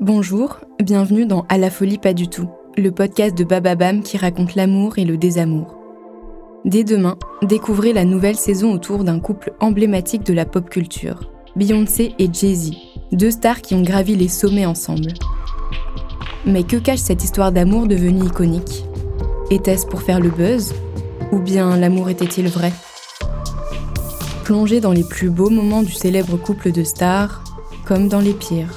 Bonjour, bienvenue dans À la folie pas du tout, le podcast de Bababam qui raconte l'amour et le désamour. Dès demain, découvrez la nouvelle saison autour d'un couple emblématique de la pop culture, Beyoncé et Jay-Z, deux stars qui ont gravi les sommets ensemble. Mais que cache cette histoire d'amour devenue iconique? Était-ce pour faire le buzz? Ou bien l'amour était-il vrai? Plongez dans les plus beaux moments du célèbre couple de stars, comme dans les pires.